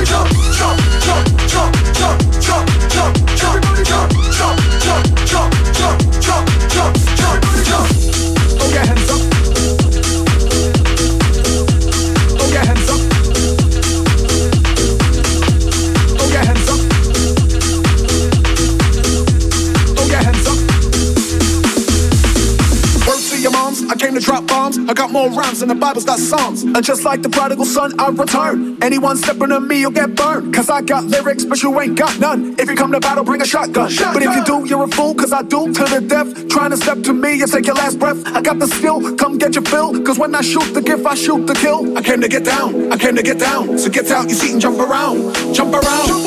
Throw your hands up. Throw your hands up. Throw your hands up. Throw your hands up. To your moms, I came to drop bombs. I got more rhymes than the Bible's got songs. And just like the prodigal son, I return. Anyone stepping on me, you'll get burned. Cause I got lyrics, but you ain't got none. If you come to battle, bring a shotgun. But if you do, you're a fool, cause I do to the death. Trying to step to me and take your last breath. I got the skill, come get your fill. Cause when I shoot the gift, I shoot the kill. I came to get down, I came to get down. So get out your seat and jump around. Jump around.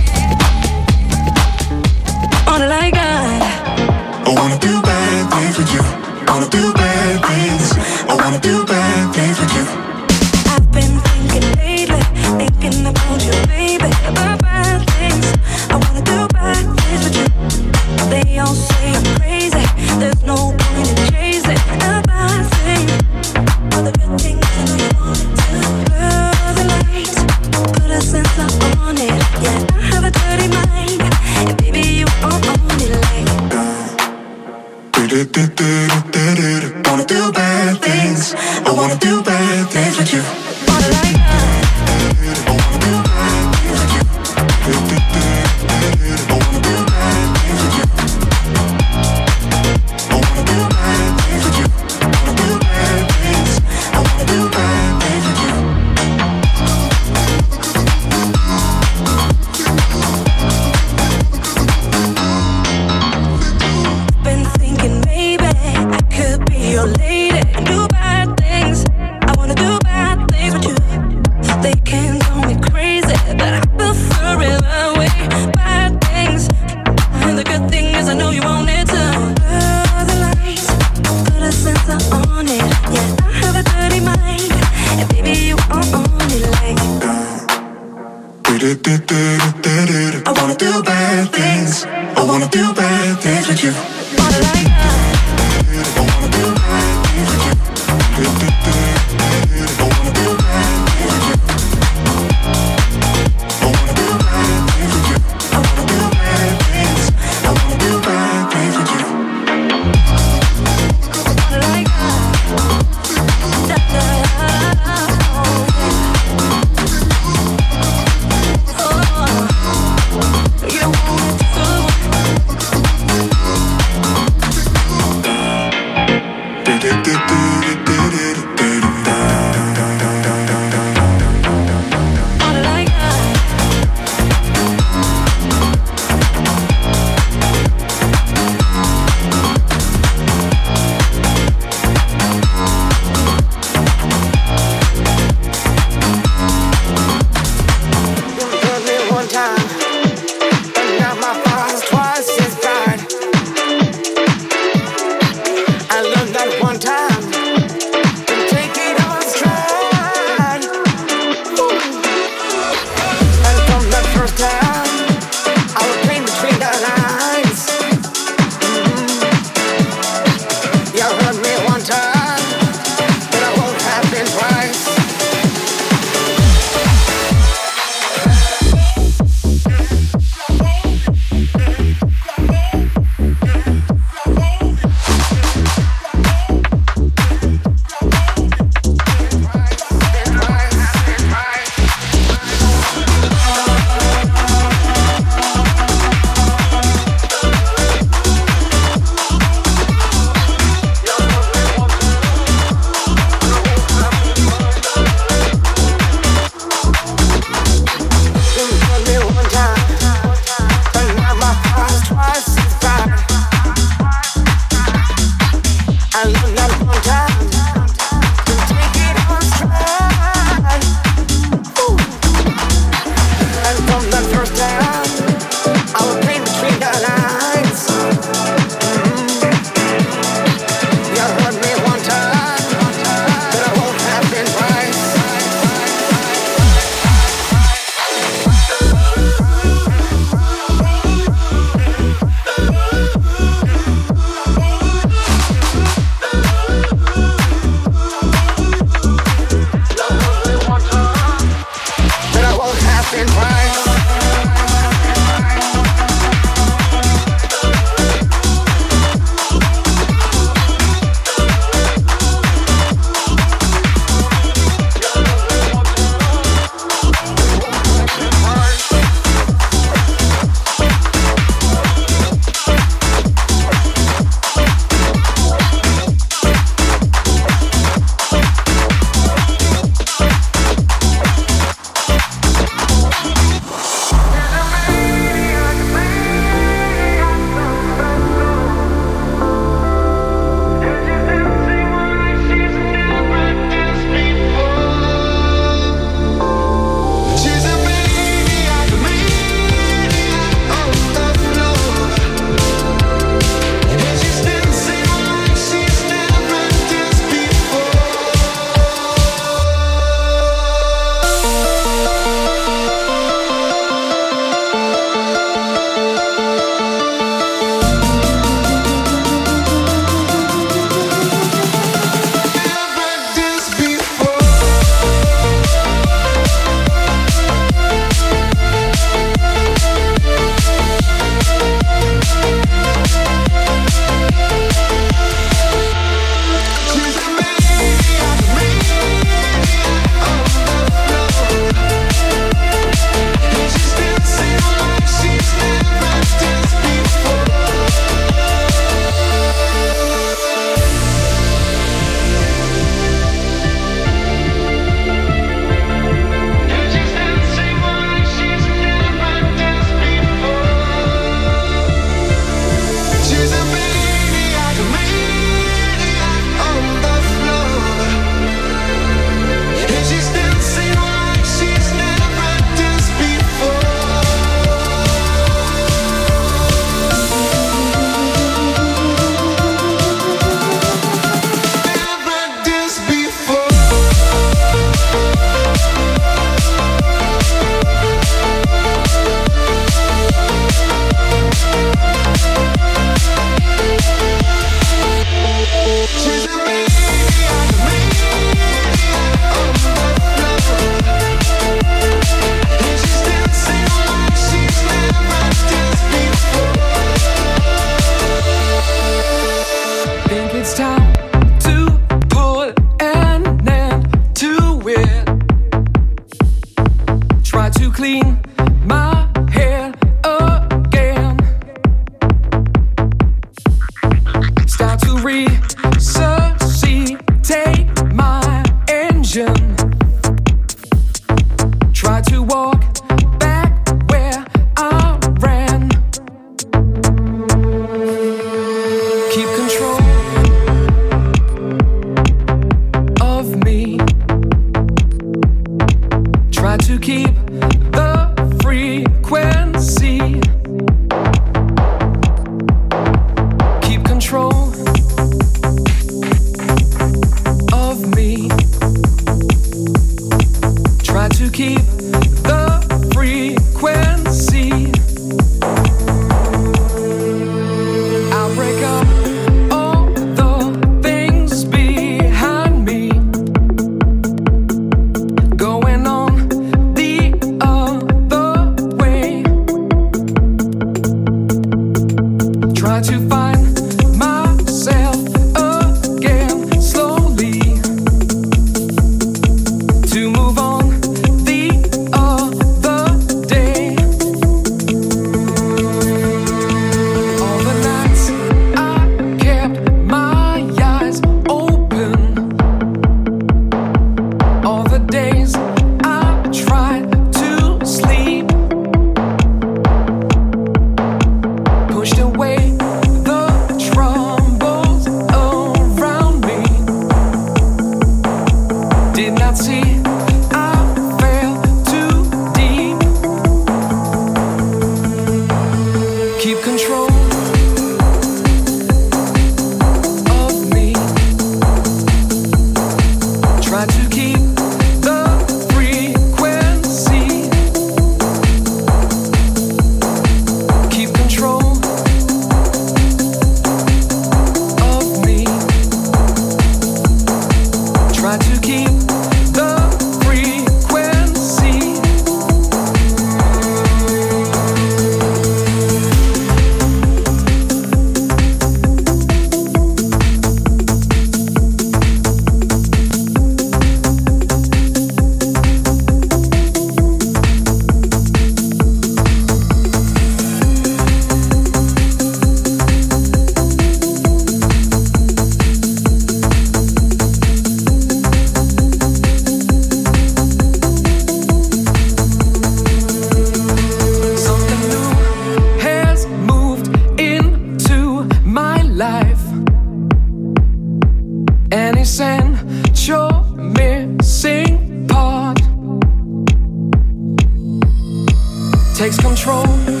takes control.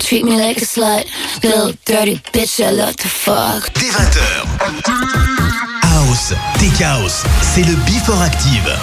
Treat me like a slut, little dirty bitch I love to fuck. Dès 20h. House, Tech House, c'est le Before Active.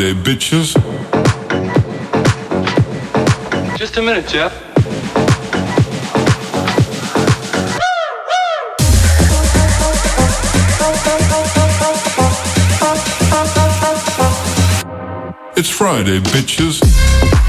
Friday, bitches. Just a minute, Jeff. It's Friday, bitches.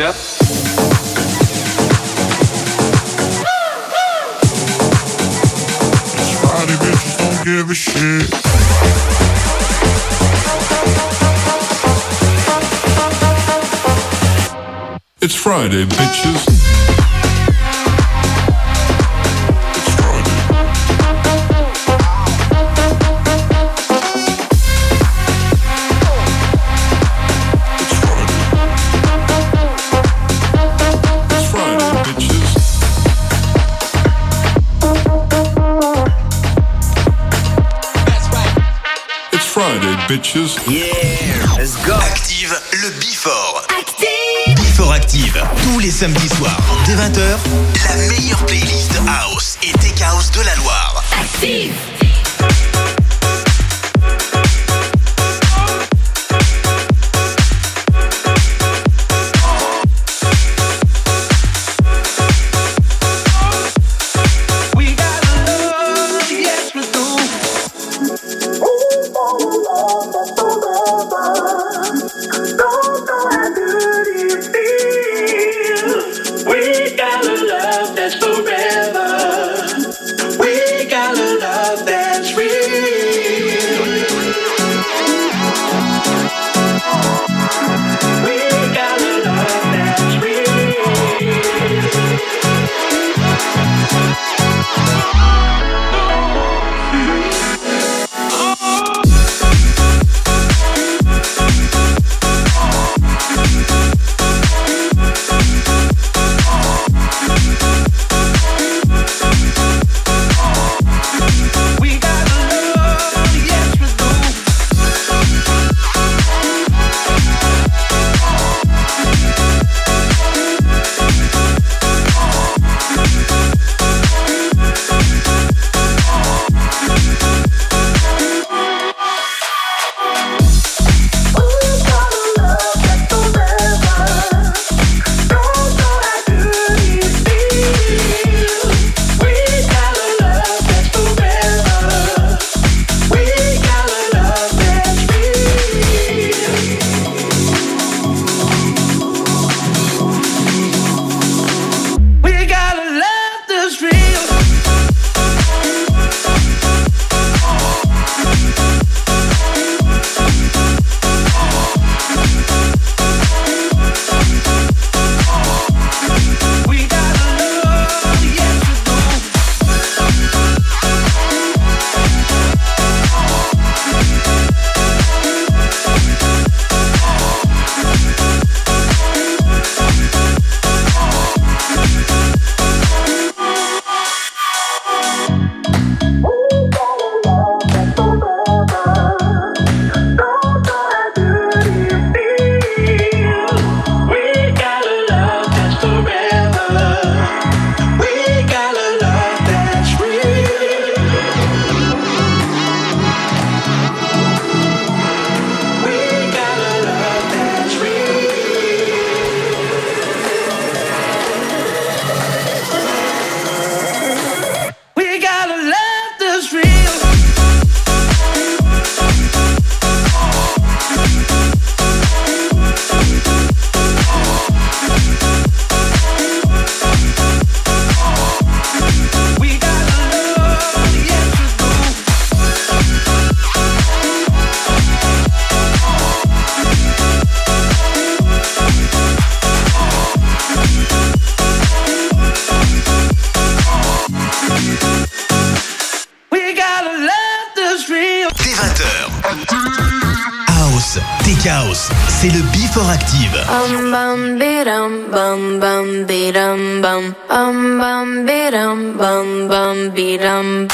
Jeff. Yeah, let's go. Active le Before. Active. Active, tous les samedis soirs, dès 20h c'est le Before Active. Um um.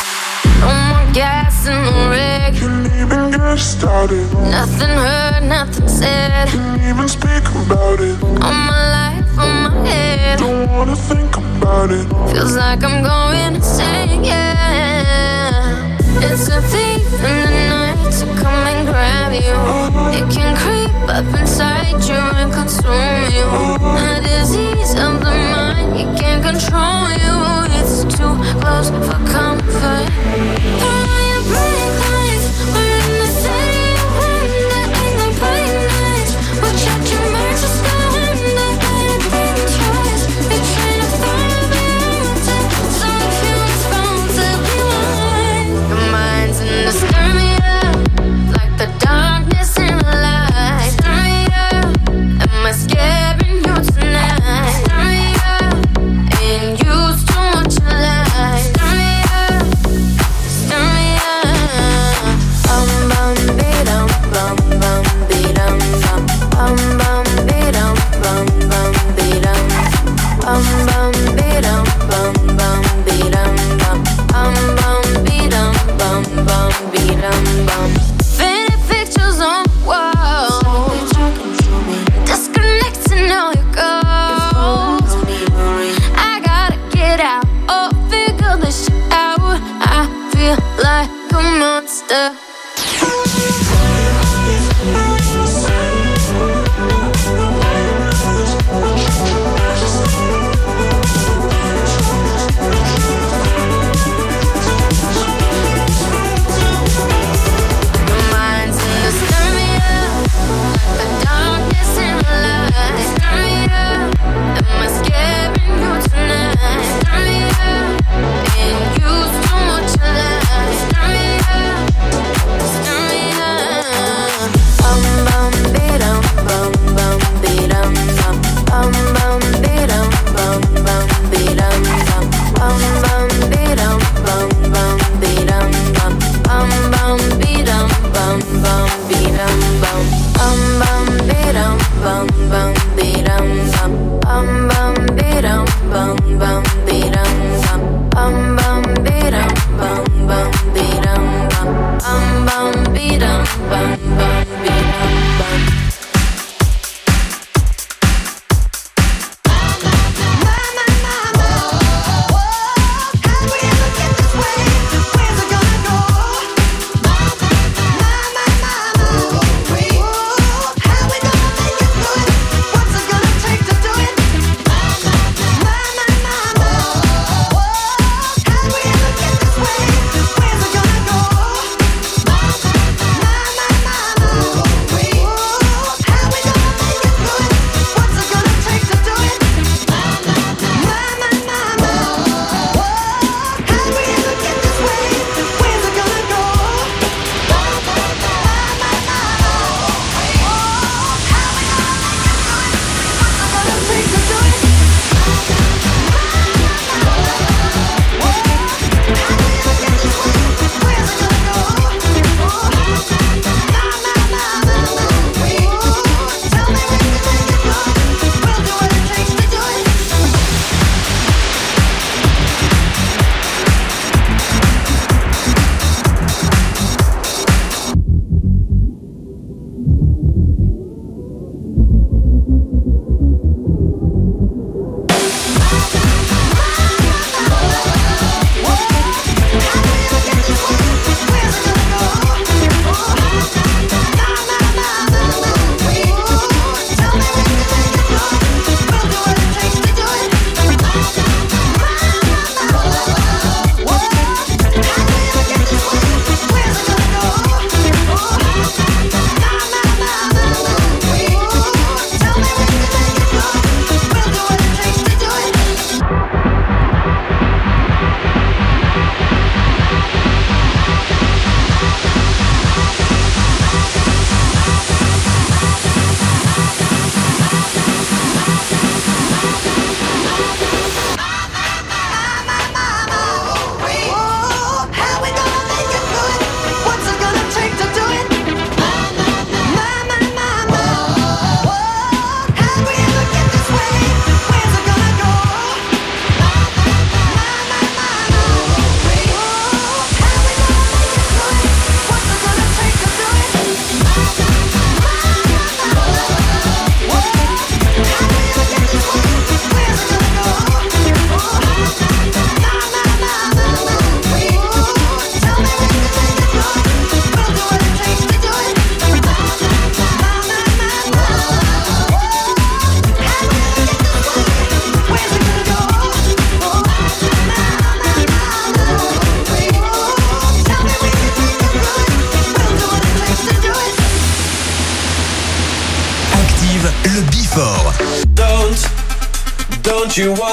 No more gas in the rig. Can't even get started. Nothing heard, nothing said. Can't even speak about it. On my life, on my head. Don't wanna think about it. Feels like I'm going insane, yeah. It's a thief in the night It can creep up inside you and consume you. A disease of the mind, it can't control you. It's too close for comfort.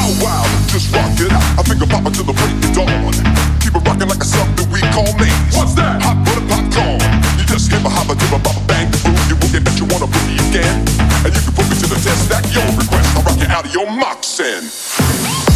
Bow wow, just rock it out. I finger pop to the break of dawn. Keep it rocking like a something we call names. What's that? Hot butter popcorn. You just give a hopper, give a bop, bang, the boom. You wicked that you wanna put me again. And you can put me to the test, that your request. I'll rock you out of your moccasin.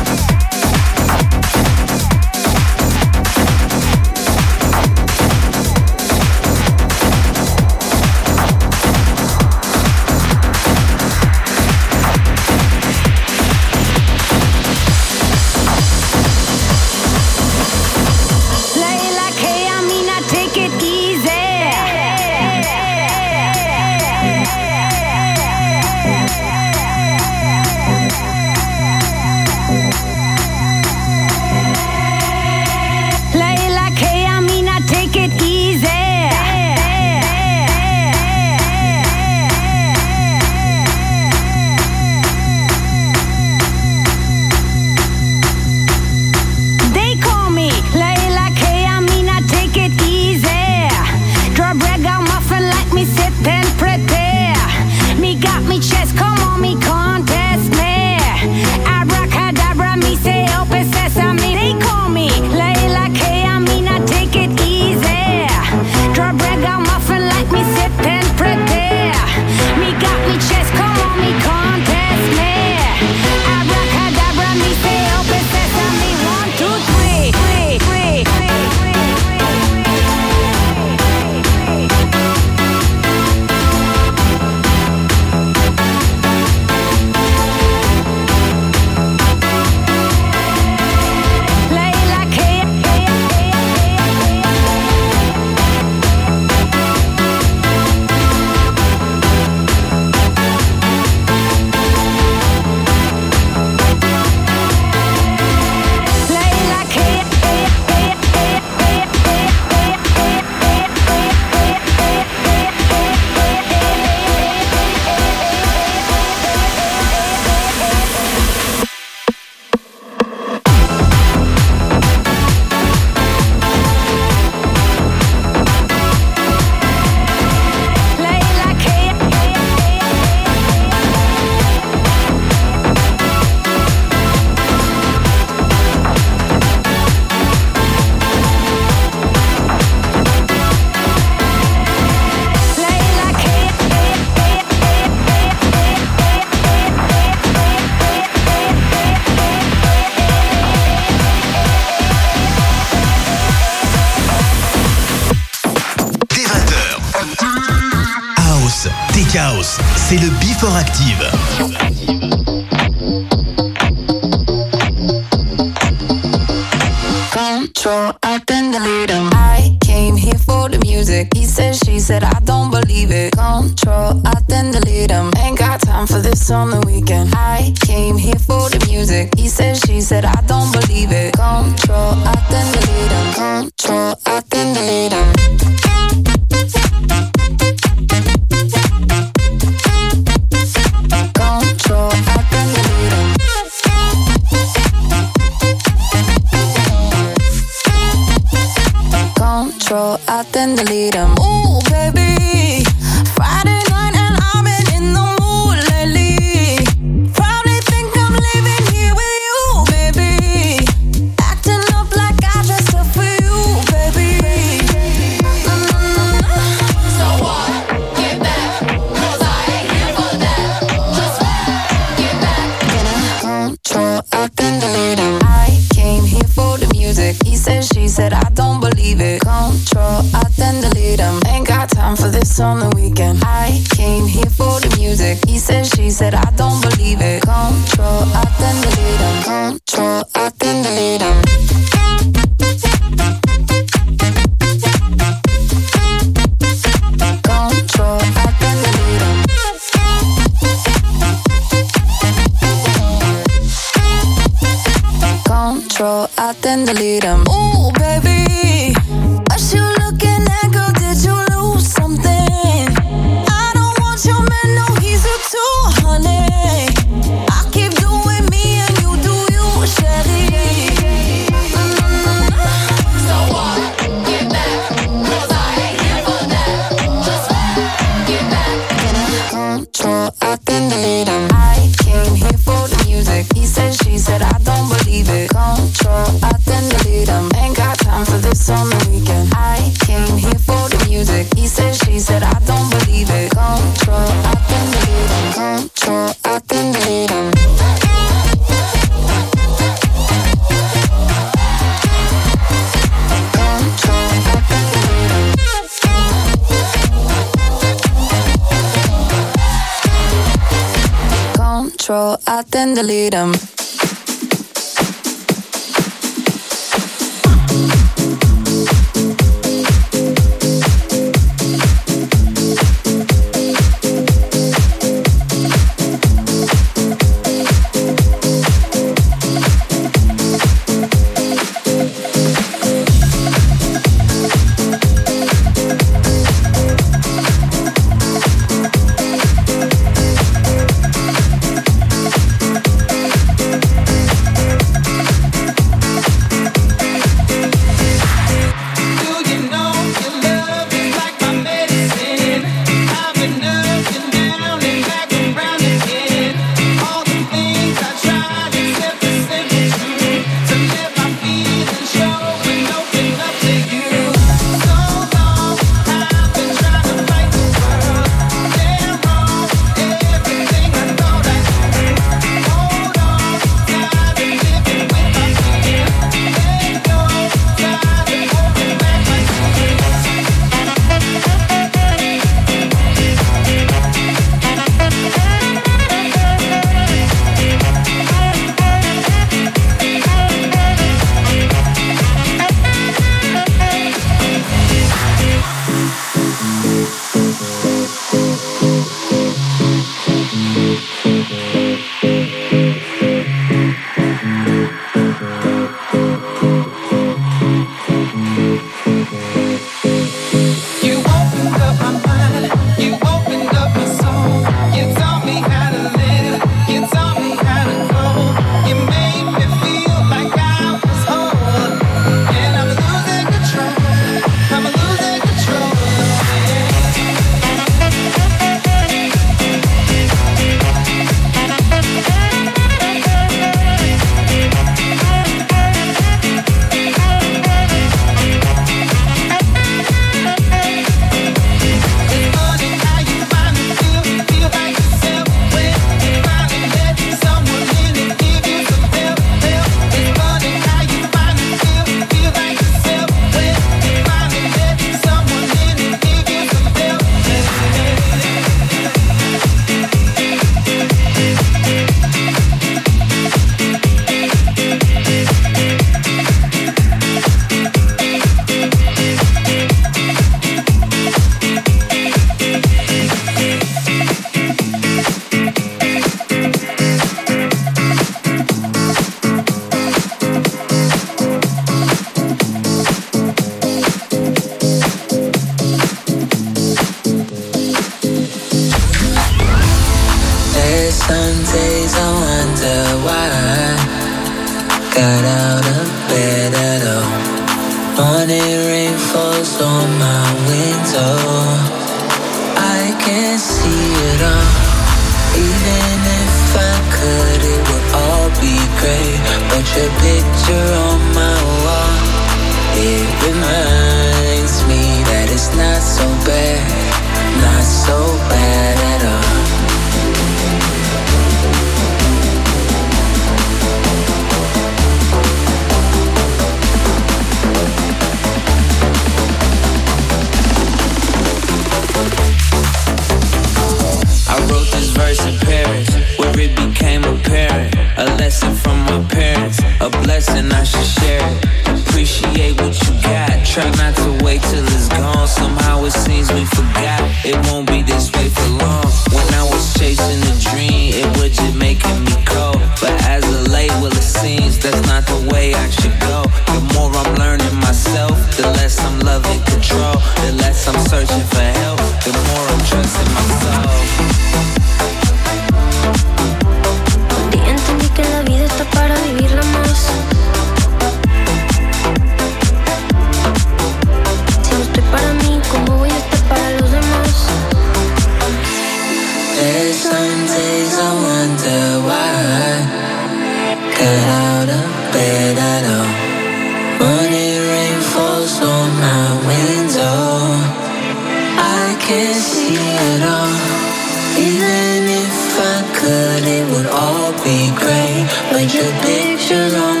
it would all be great. But your picture's on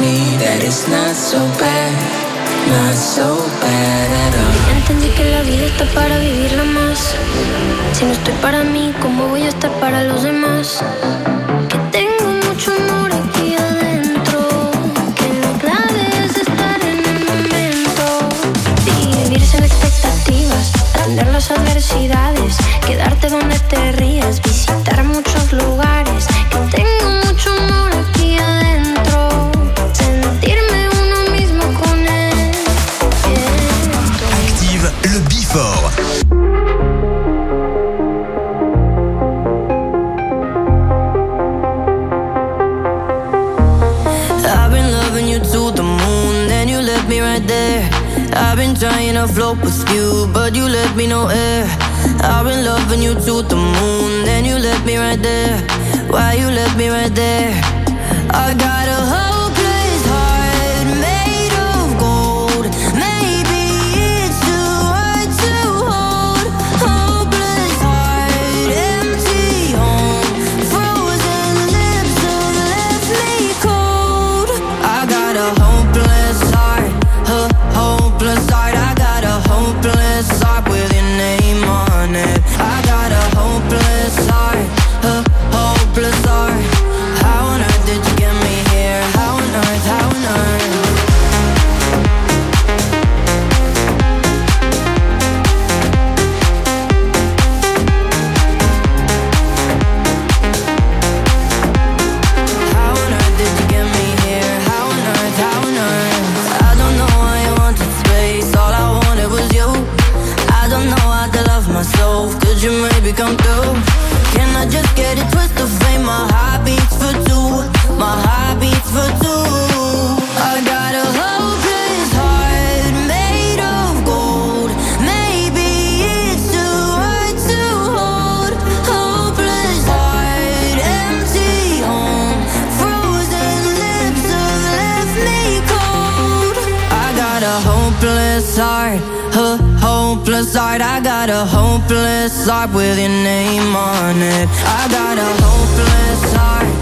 me that it's not so bad. Not so bad at all. Entendí que la vida está para vivirla más. Si no estoy para mí, ¿cómo voy a estar para los demás? Superar las adversidades, quedarte donde te rías, visitar muchos lugares. trying to float with you, but you left me no air. Eh. I've been loving you to the moon, then you left me right there. Why you left me right there? I got a hold. inside I got a hopeless heart with your name on it. I got a hopeless heart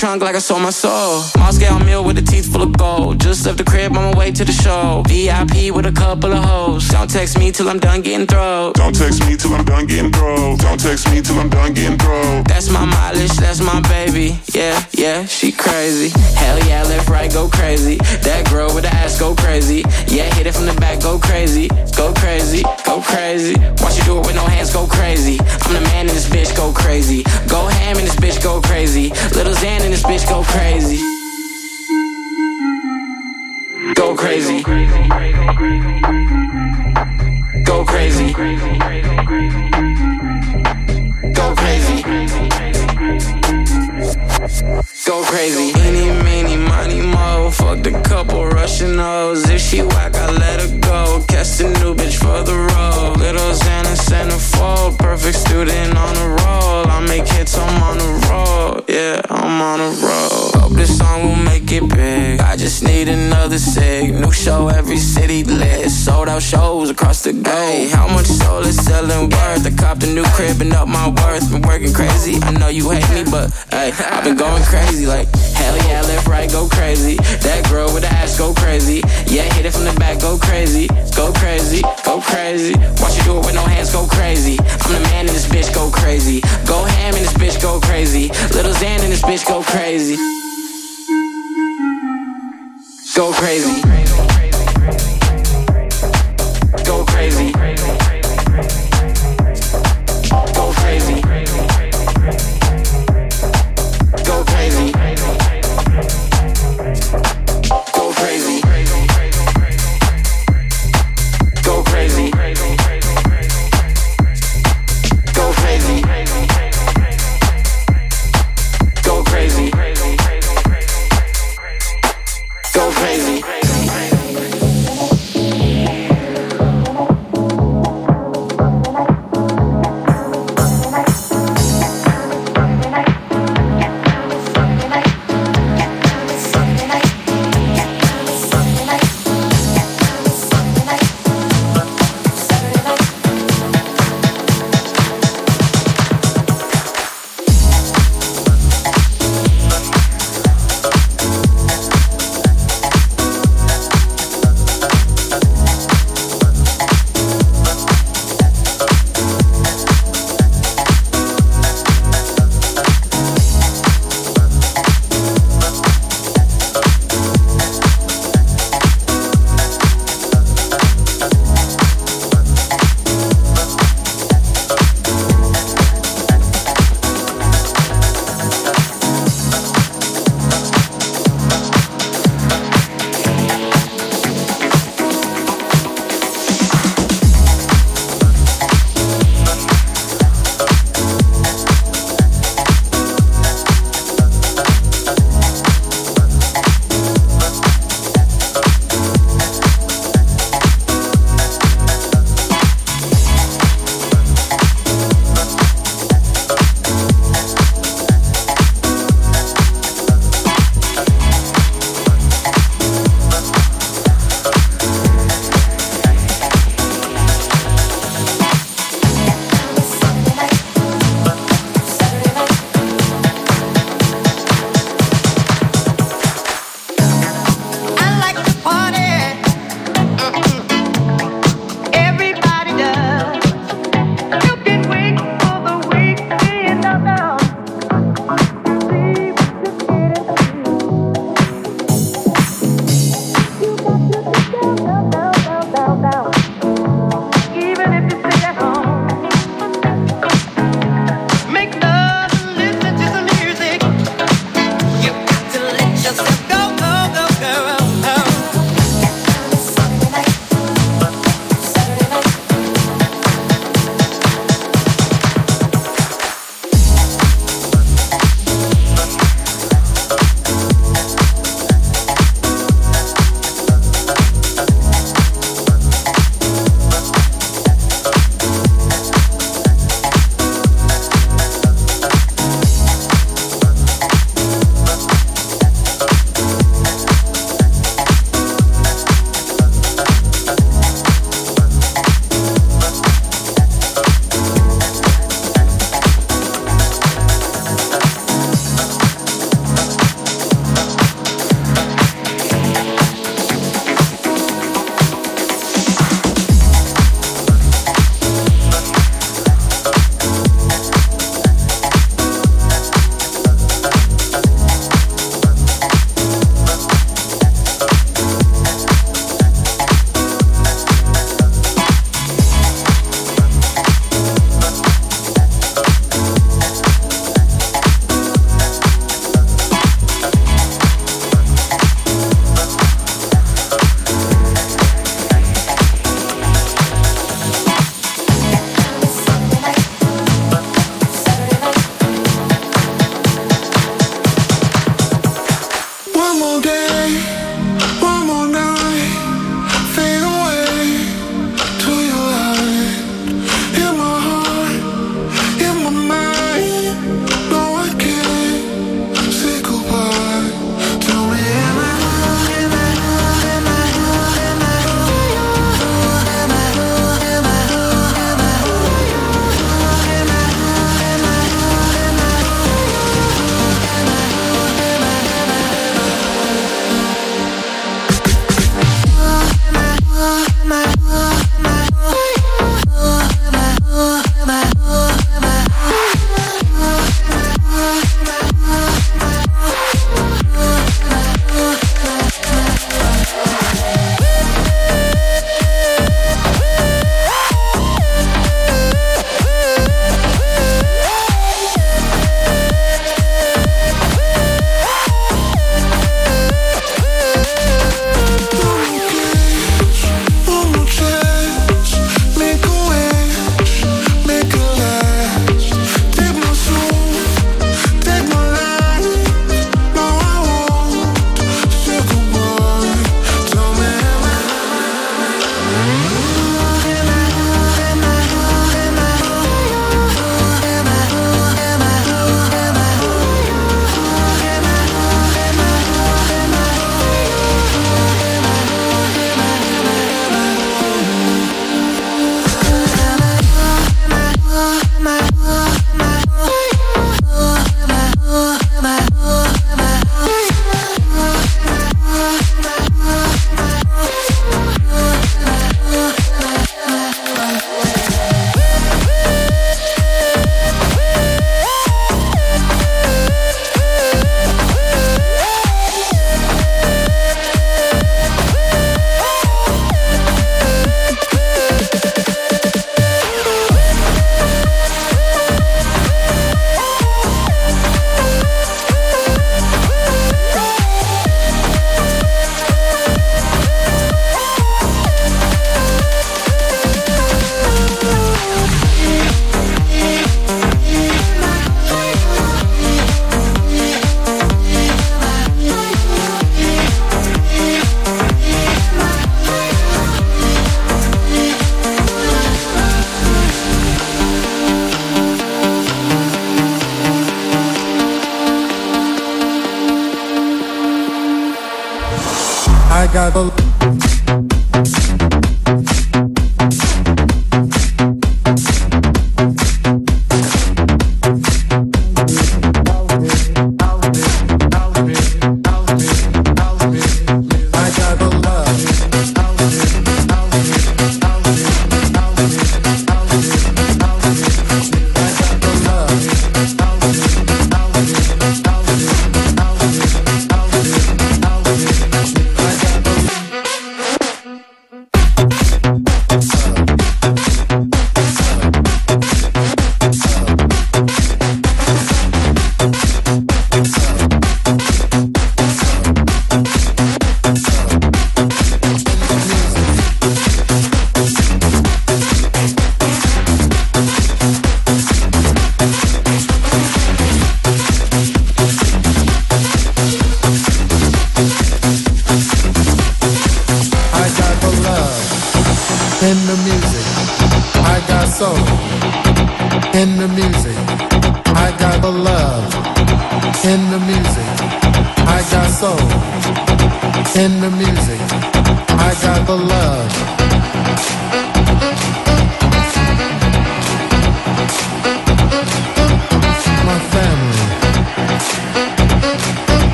trunk like I sold my soul. Moscow meal with a teeth full of gold. Just left the crib on my way to the show. VIP with a couple of hoes. Don't text me till I'm done getting throw. Don't text me till I'm done getting throw. Don't text me till I'm done getting throw. That's my mileage. That's my baby. Yeah, yeah, she crazy. Hell yeah, left, right, go crazy. That girl with the ass go crazy. Yeah, hit it from the back, go crazy. Go crazy, go crazy. Watch you do it with no hands, go crazy. I'm the man in this bitch, go crazy. Go ham in this bitch, go crazy. Little Xan in this bitch, go crazy. Lit. Shows across the globe. How much soul is selling worth? I copped a new crib and up my worth. Been working crazy. I know you hate me, but hey, I've been going crazy. Like, hell yeah, left, right, go crazy. That girl with the ass go crazy. Yeah, hit it from the back, go crazy. Go crazy, go crazy. Watch you do it with no hands, go crazy. I'm the man in this bitch, go crazy. Go ham in this bitch, go crazy. Little Xan in this bitch, go crazy. Go crazy. Go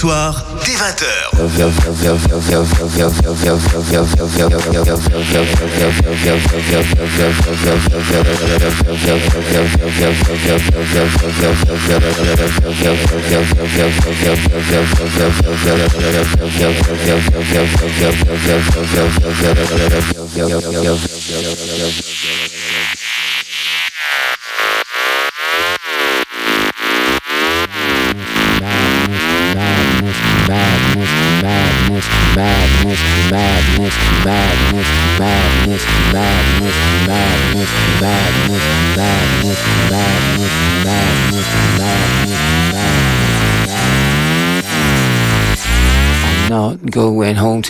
soir, dès 20h.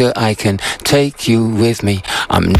Till I can take you with me. I'm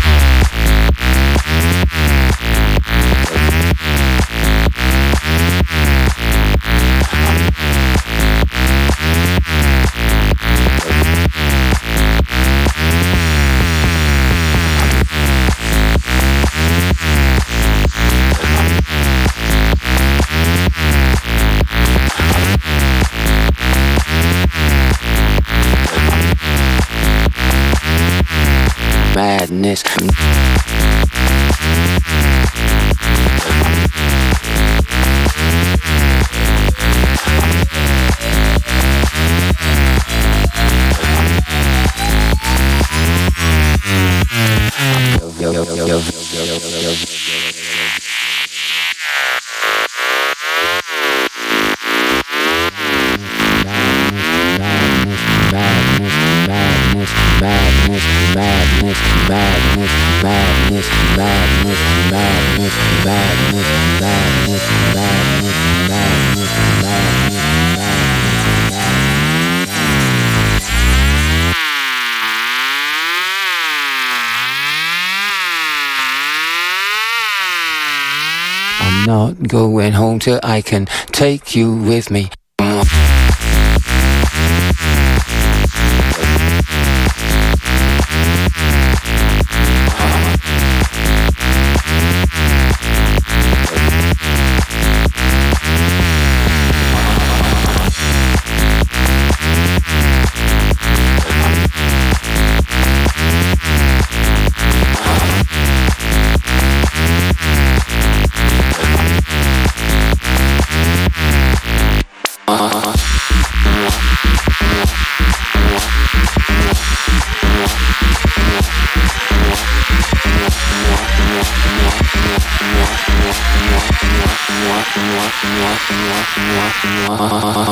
till I can take you with me. 好好，好好。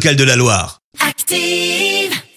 Locale de la Loire.